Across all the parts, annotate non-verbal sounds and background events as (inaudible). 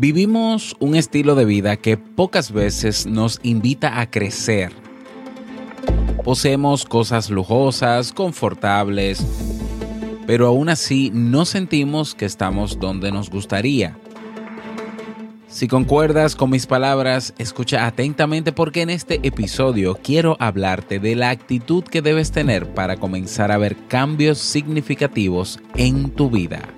Vivimos un estilo de vida que pocas veces nos invita a crecer. Poseemos cosas lujosas, confortables, pero aún así no sentimos que estamos donde nos gustaría. Si concuerdas con mis palabras, escucha atentamente porque en este episodio quiero hablarte de la actitud que debes tener para comenzar a ver cambios significativos en tu vida.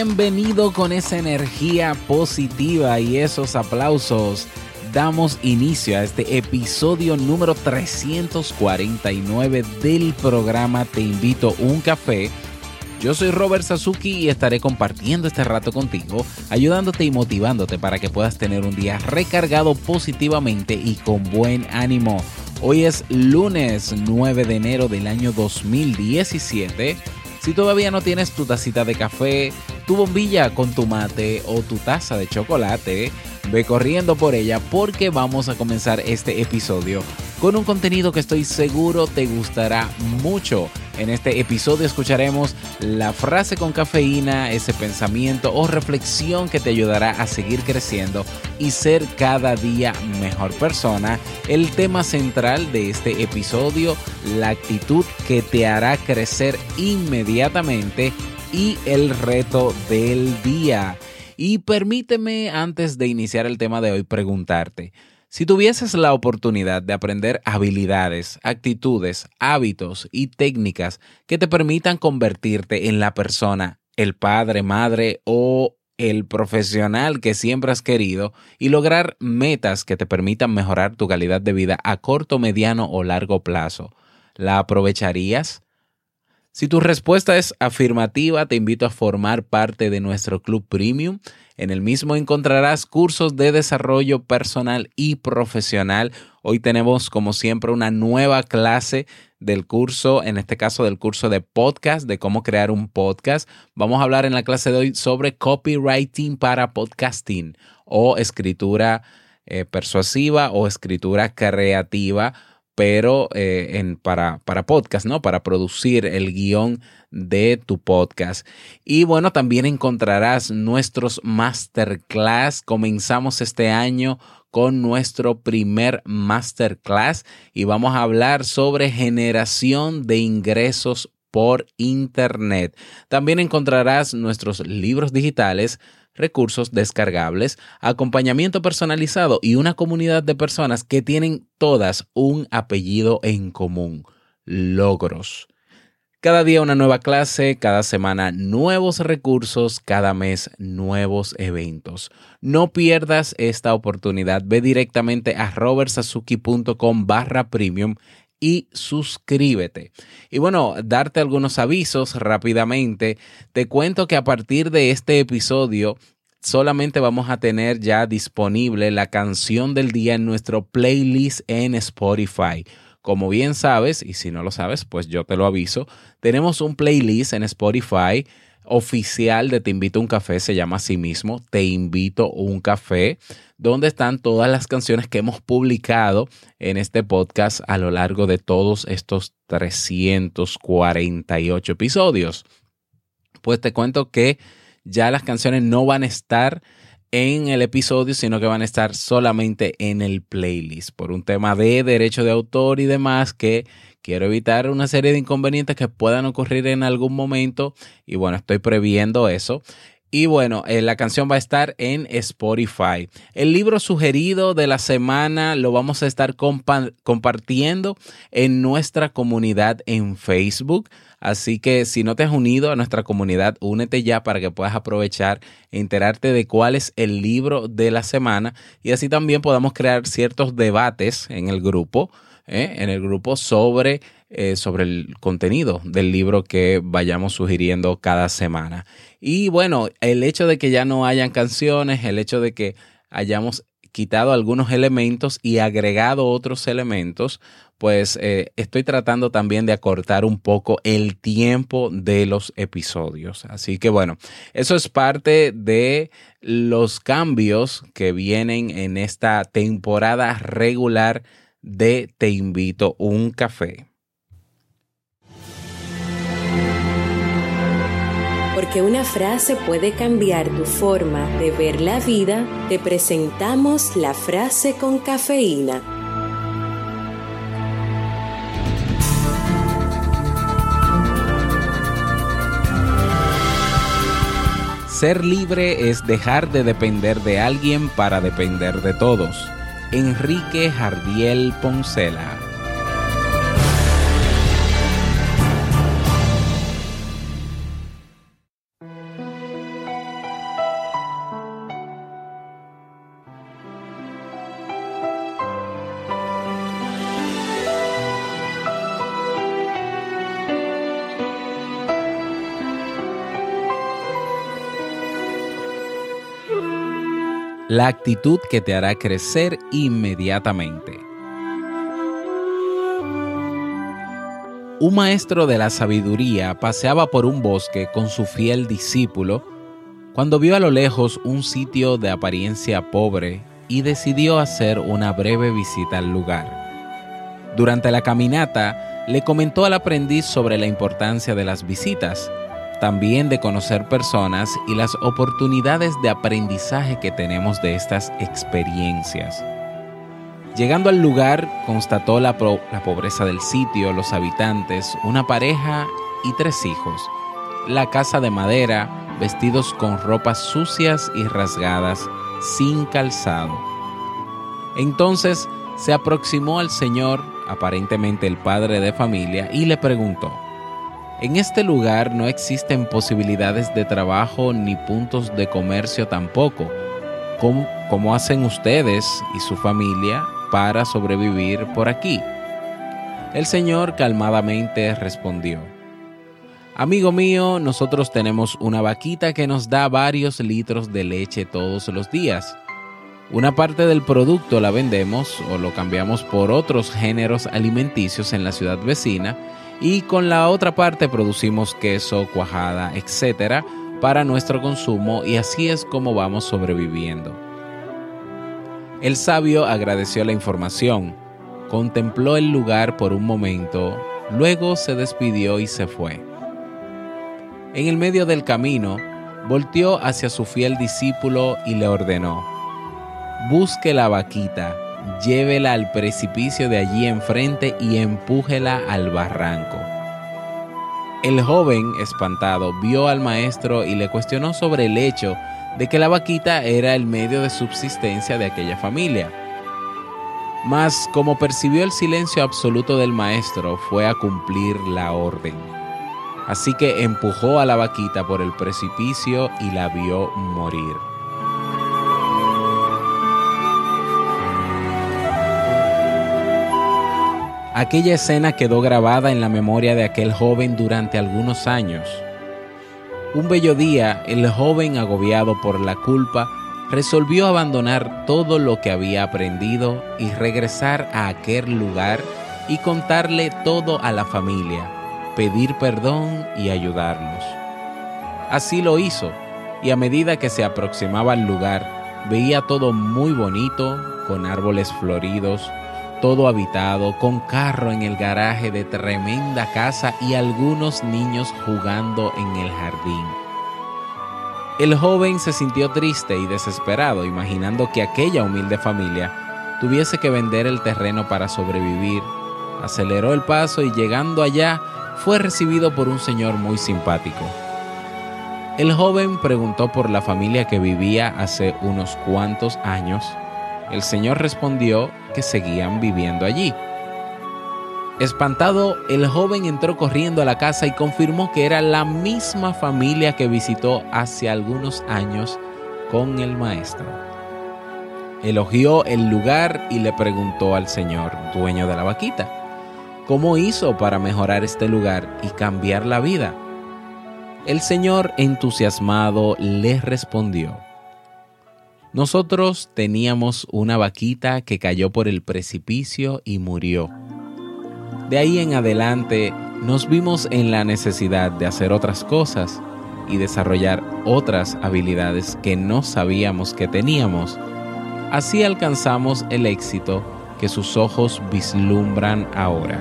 Bienvenido con esa energía positiva y esos aplausos. Damos inicio a este episodio número 349 del programa Te invito un café. Yo soy Robert Sasuki y estaré compartiendo este rato contigo, ayudándote y motivándote para que puedas tener un día recargado positivamente y con buen ánimo. Hoy es lunes 9 de enero del año 2017. Si todavía no tienes tu tacita de café, tu bombilla con tu mate o tu taza de chocolate, ve corriendo por ella porque vamos a comenzar este episodio con un contenido que estoy seguro te gustará mucho. En este episodio escucharemos la frase con cafeína, ese pensamiento o reflexión que te ayudará a seguir creciendo y ser cada día mejor persona. El tema central de este episodio, la actitud que te hará crecer inmediatamente y el reto del día. Y permíteme antes de iniciar el tema de hoy preguntarte, si tuvieses la oportunidad de aprender habilidades, actitudes, hábitos y técnicas que te permitan convertirte en la persona, el padre, madre o el profesional que siempre has querido y lograr metas que te permitan mejorar tu calidad de vida a corto, mediano o largo plazo, ¿la aprovecharías? Si tu respuesta es afirmativa, te invito a formar parte de nuestro club premium. En el mismo encontrarás cursos de desarrollo personal y profesional. Hoy tenemos, como siempre, una nueva clase del curso, en este caso del curso de podcast, de cómo crear un podcast. Vamos a hablar en la clase de hoy sobre copywriting para podcasting o escritura eh, persuasiva o escritura creativa pero eh, para, para podcast, ¿no? Para producir el guion de tu podcast. Y bueno, también encontrarás nuestros masterclass. Comenzamos este año con nuestro primer masterclass y vamos a hablar sobre generación de ingresos por Internet. También encontrarás nuestros libros digitales recursos descargables, acompañamiento personalizado y una comunidad de personas que tienen todas un apellido en común, logros. Cada día una nueva clase, cada semana nuevos recursos, cada mes nuevos eventos. No pierdas esta oportunidad. Ve directamente a robertsazuki.com barra premium y suscríbete. Y bueno, darte algunos avisos rápidamente. Te cuento que a partir de este episodio solamente vamos a tener ya disponible la canción del día en nuestro playlist en Spotify. Como bien sabes, y si no lo sabes, pues yo te lo aviso, tenemos un playlist en Spotify oficial de Te invito a un café, se llama así mismo, Te invito a un café, donde están todas las canciones que hemos publicado en este podcast a lo largo de todos estos 348 episodios. Pues te cuento que ya las canciones no van a estar en el episodio, sino que van a estar solamente en el playlist por un tema de derecho de autor y demás que quiero evitar una serie de inconvenientes que puedan ocurrir en algún momento y bueno, estoy previendo eso. Y bueno, eh, la canción va a estar en Spotify. El libro sugerido de la semana lo vamos a estar compartiendo en nuestra comunidad en Facebook. Así que si no te has unido a nuestra comunidad, únete ya para que puedas aprovechar e enterarte de cuál es el libro de la semana y así también podamos crear ciertos debates en el grupo, ¿eh? en el grupo sobre eh, sobre el contenido del libro que vayamos sugiriendo cada semana. Y bueno, el hecho de que ya no hayan canciones, el hecho de que hayamos quitado algunos elementos y agregado otros elementos, pues eh, estoy tratando también de acortar un poco el tiempo de los episodios. Así que bueno, eso es parte de los cambios que vienen en esta temporada regular de Te invito un café. Porque una frase puede cambiar tu forma de ver la vida, te presentamos la frase con cafeína. Ser libre es dejar de depender de alguien para depender de todos. Enrique Jardiel Poncela la actitud que te hará crecer inmediatamente. Un maestro de la sabiduría paseaba por un bosque con su fiel discípulo cuando vio a lo lejos un sitio de apariencia pobre y decidió hacer una breve visita al lugar. Durante la caminata, le comentó al aprendiz sobre la importancia de las visitas también de conocer personas y las oportunidades de aprendizaje que tenemos de estas experiencias. Llegando al lugar, constató la, pobreza del sitio, los habitantes, una pareja y tres hijos, la casa de madera, vestidos con ropas sucias y rasgadas, sin calzado. Entonces se aproximó al Señor, aparentemente el padre de familia, y le preguntó, en este lugar no existen posibilidades de trabajo ni puntos de comercio tampoco. ¿Cómo, hacen ustedes y su familia para sobrevivir por aquí? El Señor calmadamente respondió, Amigo mío, nosotros tenemos una vaquita que nos da varios litros de leche todos los días. Una parte del producto la vendemos o lo cambiamos por otros géneros alimenticios en la ciudad vecina y con la otra parte producimos queso, cuajada, etcétera, para nuestro consumo y así es como vamos sobreviviendo. El sabio agradeció la información, contempló el lugar por un momento, luego se despidió y se fue. En el medio del camino, volteó hacia su fiel discípulo y le ordenó, busque la vaquita llévela al precipicio de allí enfrente y empújela al barranco. El joven, espantado, vio al maestro y le cuestionó sobre el hecho de que la vaquita era el medio de subsistencia de aquella familia. Mas como percibió el silencio absoluto del maestro, fue a cumplir la orden. Así que empujó a la vaquita por el precipicio y la vio morir. Aquella escena quedó grabada en la memoria de aquel joven durante algunos años. Un bello día, el joven, agobiado por la culpa, resolvió abandonar todo lo que había aprendido y regresar a aquel lugar y contarle todo a la familia, pedir perdón y ayudarlos. Así lo hizo, y a medida que se aproximaba al lugar, veía todo muy bonito, con árboles floridos, todo habitado, con carro en el garaje de tremenda casa y algunos niños jugando en el jardín. El joven se sintió triste y desesperado, imaginando que aquella humilde familia tuviese que vender el terreno para sobrevivir. Aceleró el paso y llegando allá fue recibido por un señor muy simpático. El joven preguntó por la familia que vivía hace unos cuantos años. El señor respondió que seguían viviendo allí. Espantado, el joven entró corriendo a la casa y confirmó que era la misma familia que visitó hace algunos años con el maestro. Elogió el lugar y le preguntó al señor, dueño de la vaquita, ¿cómo hizo para mejorar este lugar y cambiar la vida? El Señor entusiasmado le respondió, Nosotros teníamos una vaquita que cayó por el precipicio y murió. De ahí en adelante nos vimos en la necesidad de hacer otras cosas y desarrollar otras habilidades que no sabíamos que teníamos. Así alcanzamos el éxito que sus ojos vislumbran ahora.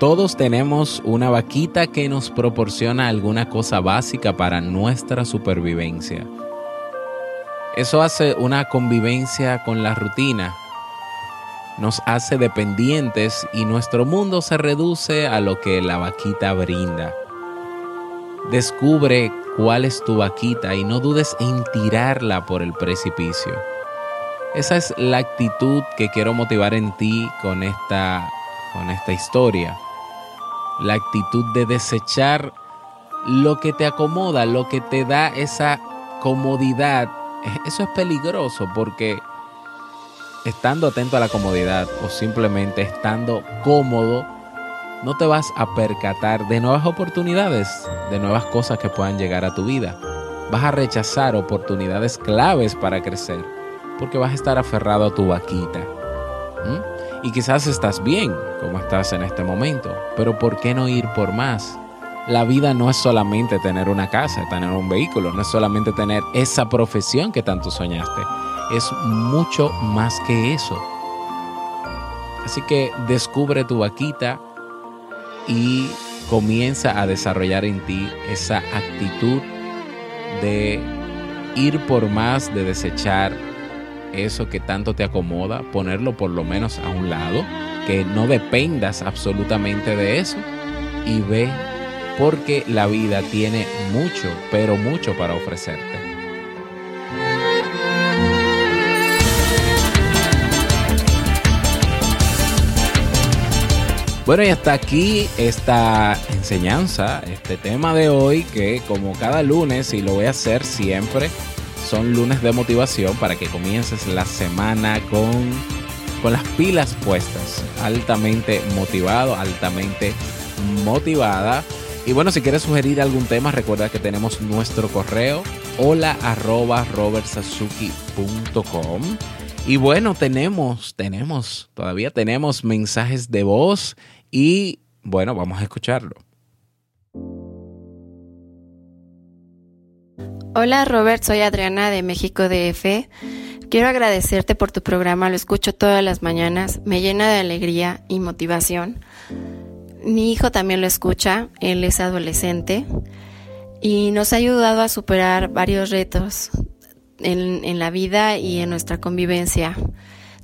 Todos tenemos una vaquita que nos proporciona alguna cosa básica para nuestra supervivencia. Eso hace una convivencia con la rutina. Nos hace dependientes y nuestro mundo se reduce a lo que la vaquita brinda. Descubre cuál es tu vaquita y no dudes en tirarla por el precipicio. Esa es la actitud que quiero motivar en ti con esta, con esta historia la actitud de desechar lo que te acomoda, lo que te da esa comodidad. (laughs) Eso es peligroso porque estando atento a la comodidad o simplemente estando cómodo, no te vas a percatar de nuevas oportunidades, de nuevas cosas que puedan llegar a tu vida. Vas a rechazar oportunidades claves para crecer porque vas a estar aferrado a tu vaquita. Y quizás estás bien como estás en este momento, pero ¿por qué no ir por más? La vida no es solamente tener una casa, tener un vehículo, no es solamente tener esa profesión que tanto soñaste, es mucho más que eso. Así que descubre tu vaquita y comienza a desarrollar en ti esa actitud de ir por más, de desechar eso que tanto te acomoda, ponerlo por lo menos a un lado, que no dependas absolutamente de eso y ve porque la vida tiene mucho, pero mucho para ofrecerte. Bueno, y hasta aquí esta enseñanza, este tema de hoy, que como cada lunes, y lo voy a hacer siempre, son lunes de motivación para que comiences la semana con, con las pilas puestas, altamente motivado, altamente motivada. Y bueno, si quieres sugerir algún tema, recuerda que tenemos nuestro correo hola arroba robertsazuki.com. Y bueno, tenemos, tenemos, todavía tenemos mensajes de voz y bueno, vamos a escucharlo. Hola Robert, soy Adriana de México DF. Quiero agradecerte por tu programa, lo escucho todas las mañanas, me llena de alegría y motivación. Mi hijo también lo escucha, él es adolescente y nos ha ayudado a superar varios retos en, la vida y en nuestra convivencia.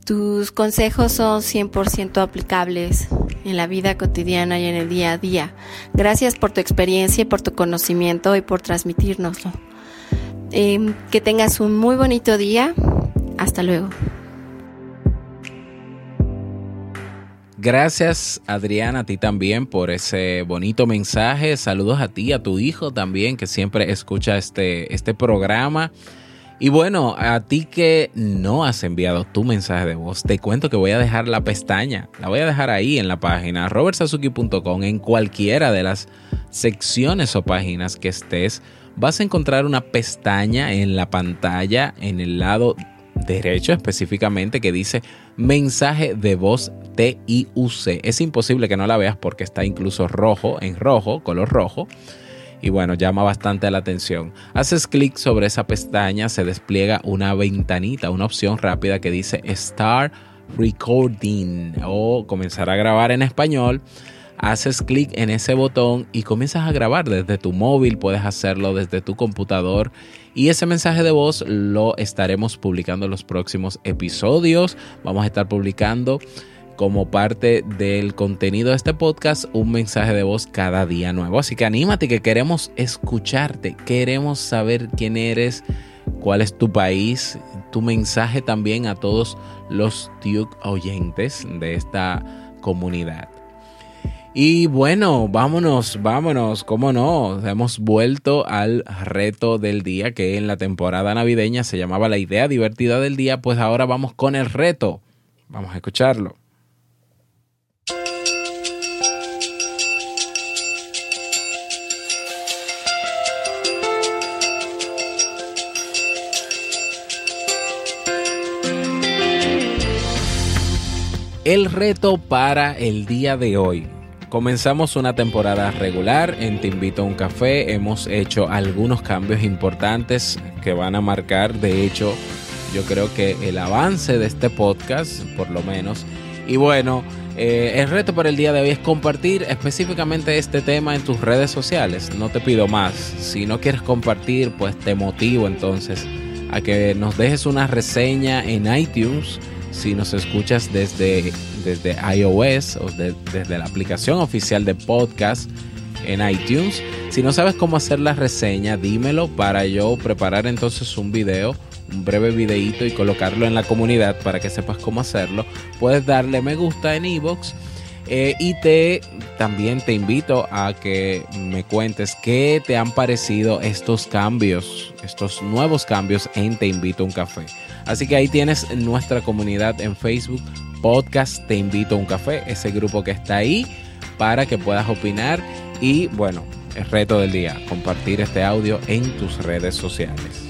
Tus consejos son 100% aplicables en la vida cotidiana y en el día a día. Gracias por tu experiencia y por tu conocimiento y por transmitirnoslo. Em, que tengas un muy bonito día. Hasta luego. Gracias Adriana, a ti también por ese bonito mensaje. Saludos a ti, a tu hijo también, que siempre escucha este, este programa. Y bueno, a ti que no has enviado tu mensaje de voz, te cuento que voy a dejar la pestaña, la voy a dejar ahí en la página robertsazuki.com, en cualquiera de las secciones o páginas que estés vas a encontrar una pestaña en la pantalla en el lado derecho específicamente que dice mensaje de voz TIUC. Es imposible que no la veas porque está incluso rojo, en rojo, color rojo. Y bueno, llama bastante la atención. Haces clic sobre esa pestaña, se despliega una ventanita, una opción rápida que dice Start Recording o comenzar a grabar en español. Haces clic en ese botón y comienzas a grabar desde tu móvil, puedes hacerlo desde tu computador y ese mensaje de voz lo estaremos publicando en los próximos episodios. Vamos a estar publicando como parte del contenido de este podcast un mensaje de voz cada día nuevo. Así que anímate que queremos escucharte, queremos saber quién eres, cuál es tu país, tu mensaje también a todos los Duke oyentes de esta comunidad. Y bueno, vámonos, vámonos, cómo no, hemos vuelto al reto del día que en la temporada navideña se llamaba la idea divertida del día, pues ahora vamos con el reto. Vamos a escucharlo. El reto para el día de hoy Comenzamos una temporada regular en Te invito a un café. Hemos hecho algunos cambios importantes que van a marcar, de hecho, yo creo que el avance de este podcast, por lo menos. Y bueno, eh, el reto para el día de hoy es compartir específicamente este tema en tus redes sociales. No te pido más. Si no quieres compartir, pues te motivo entonces a que nos dejes una reseña en iTunes si nos escuchas desde, desde iOS o desde la aplicación oficial de podcast en iTunes. Si no sabes cómo hacer la reseña, dímelo para yo preparar entonces un video, un breve videito y colocarlo en la comunidad para que sepas cómo hacerlo. Puedes darle me gusta en iBox. Eh, y te también te invito a que me cuentes qué te han parecido estos cambios, estos nuevos cambios en Te invito a un café. Así que ahí tienes nuestra comunidad en Facebook, Podcast Te invito a un café, ese grupo que está ahí para que puedas opinar y bueno, el reto del día, compartir este audio en tus redes sociales.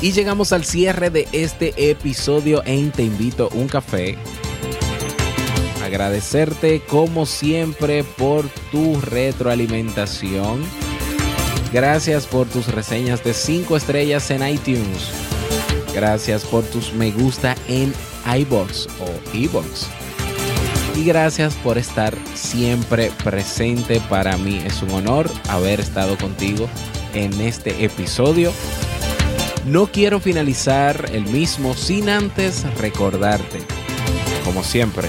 Y llegamos al cierre de este episodio en Te invito a un café agradecerte como siempre por tu retroalimentación. Gracias por tus reseñas de 5 estrellas en iTunes. Gracias por tus me gusta en iBox o iBox. Y gracias por estar siempre presente. Para mí es un honor haber estado contigo en este episodio. No quiero finalizar el mismo sin antes recordarte, como siempre,